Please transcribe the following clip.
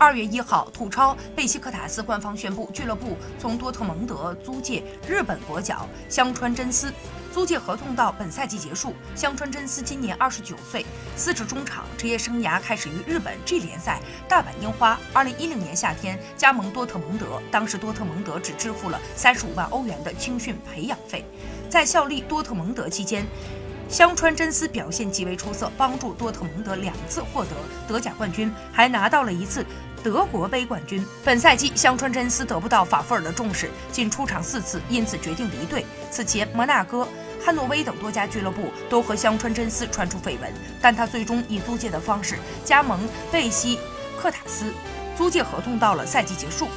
二月一号，土超贝西克塔斯官方宣布，俱乐部从多特蒙德租借日本国脚香川真司，租借合同到本赛季结束。香川真司今年二十九岁，司职中场，职业生涯开始于日本 G 联赛大阪樱花。二零一零年夏天加盟多特蒙德，当时多特蒙德只支付了三十五万欧元的青训培养费。在效力多特蒙德期间，香川真司表现极为出色，帮助多特蒙德两次获得德甲冠军，还拿到了一次德国杯冠军。本赛季，香川真司得不到法夫尔的重视，仅出场四次，因此决定离队。此前，摩纳哥、汉诺威等多家俱乐部都和香川真司传出绯闻，但他最终以租借的方式加盟贝西克塔斯，租借合同到了赛季结束。